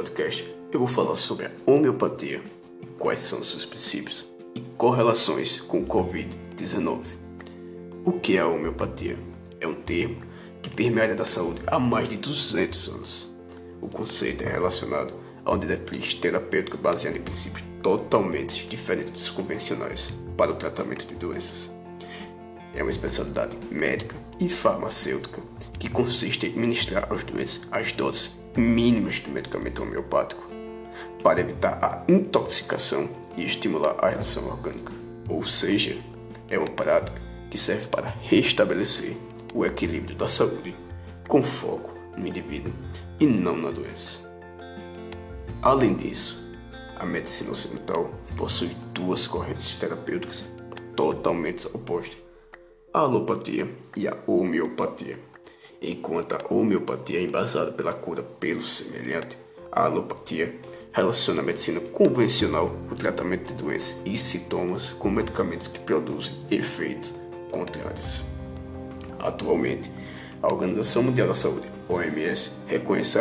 podcast eu vou falar sobre a homeopatia e quais são seus princípios e correlações com o Covid-19. O que é a homeopatia? É um termo que permeia a área da saúde há mais de 200 anos. O conceito é relacionado a uma diretriz terapêutica baseada em princípios totalmente diferentes dos convencionais para o tratamento de doenças. É uma especialidade médica e farmacêutica que consiste em administrar aos doentes as doses mínimas do medicamento homeopático para evitar a intoxicação e estimular a reação orgânica. Ou seja, é uma prática que serve para restabelecer o equilíbrio da saúde com foco no indivíduo e não na doença. Além disso, a medicina ocidental possui duas correntes terapêuticas totalmente opostas: a alopatia e a homeopatia. Enquanto a homeopatia é embasada pela cura pelo semelhante, a alopatia relaciona a medicina convencional o tratamento de doenças e sintomas com medicamentos que produzem efeitos contrários. Atualmente, a Organização Mundial da Saúde, OMS, reconhece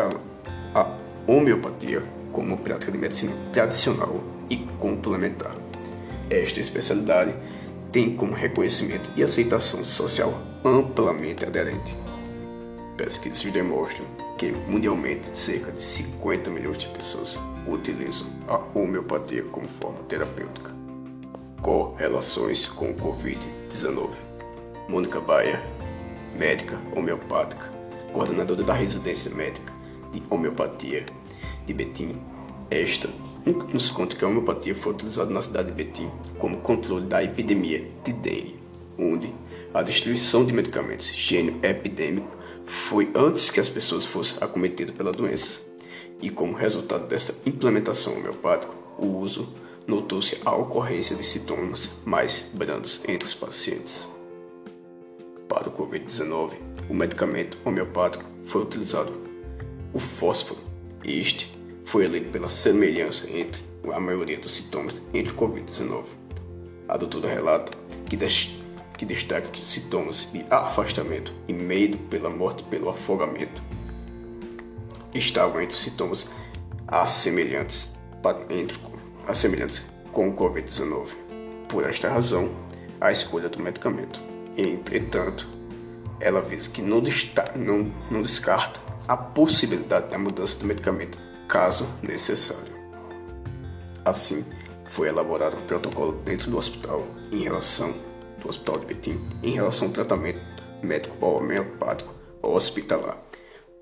a homeopatia como prática de medicina tradicional e complementar. Esta especialidade tem como reconhecimento e aceitação social amplamente aderente. Pesquisas demonstram que mundialmente cerca de 50 milhões de pessoas utilizam a homeopatia como forma terapêutica. Correlações com o Covid-19. Mônica Baia, médica homeopática, coordenadora da residência médica de homeopatia de Betim. Esta nos conta que a homeopatia foi utilizada na cidade de Betim como controle da epidemia de dengue, onde a distribuição de medicamentos gênio epidêmico foi antes que as pessoas fossem acometidas pela doença. E como resultado desta implementação homeopática, o uso notou-se a ocorrência de sintomas mais brandos entre os pacientes. Para o Covid-19, o medicamento homeopático foi utilizado o fósforo. Este foi eleito pela semelhança entre a maioria dos sintomas entre o Covid-19. A doutora relata que que destaca que sintomas de afastamento e medo pela morte pelo afogamento estavam entre os sintomas assemelhantes, entre, assemelhantes com o Covid-19. Por esta razão, a escolha do medicamento. Entretanto, ela avisa que não, não, não descarta a possibilidade da mudança do medicamento, caso necessário. Assim, foi elaborado um protocolo dentro do hospital em relação do Hospital de Betim em relação ao tratamento médico homeopático hospitalar,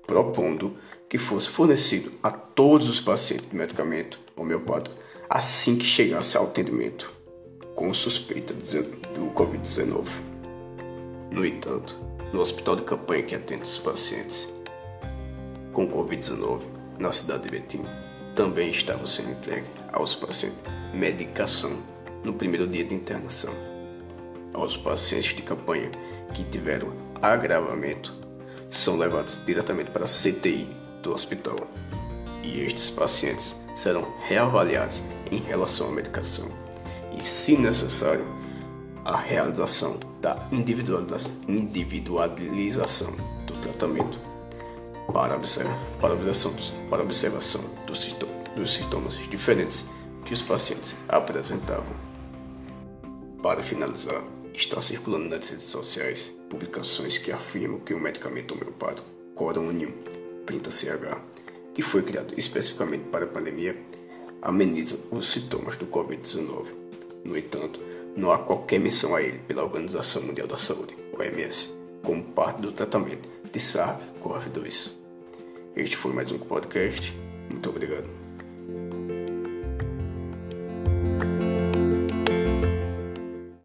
propondo que fosse fornecido a todos os pacientes medicamento homeopático assim que chegasse ao atendimento com suspeita do Covid-19. No entanto, no hospital de campanha que atende os pacientes com Covid-19 na cidade de Betim, também estava sendo entregue aos pacientes medicação no primeiro dia de internação. Aos pacientes de campanha que tiveram agravamento são levados diretamente para a CTI do hospital. E estes pacientes serão reavaliados em relação à medicação. E, se necessário, a realização da individualização do tratamento para, observar, para, observação, para observação dos, dos sintomas diferentes que os pacientes apresentavam. Para finalizar, Está circulando nas redes sociais publicações que afirmam que o medicamento homeopático Coronium 30CH, que foi criado especificamente para a pandemia, ameniza os sintomas do Covid-19. No entanto, não há qualquer menção a ele pela Organização Mundial da Saúde, OMS, como parte do tratamento de SARS-CoV-2. Este foi mais um podcast. Muito obrigado.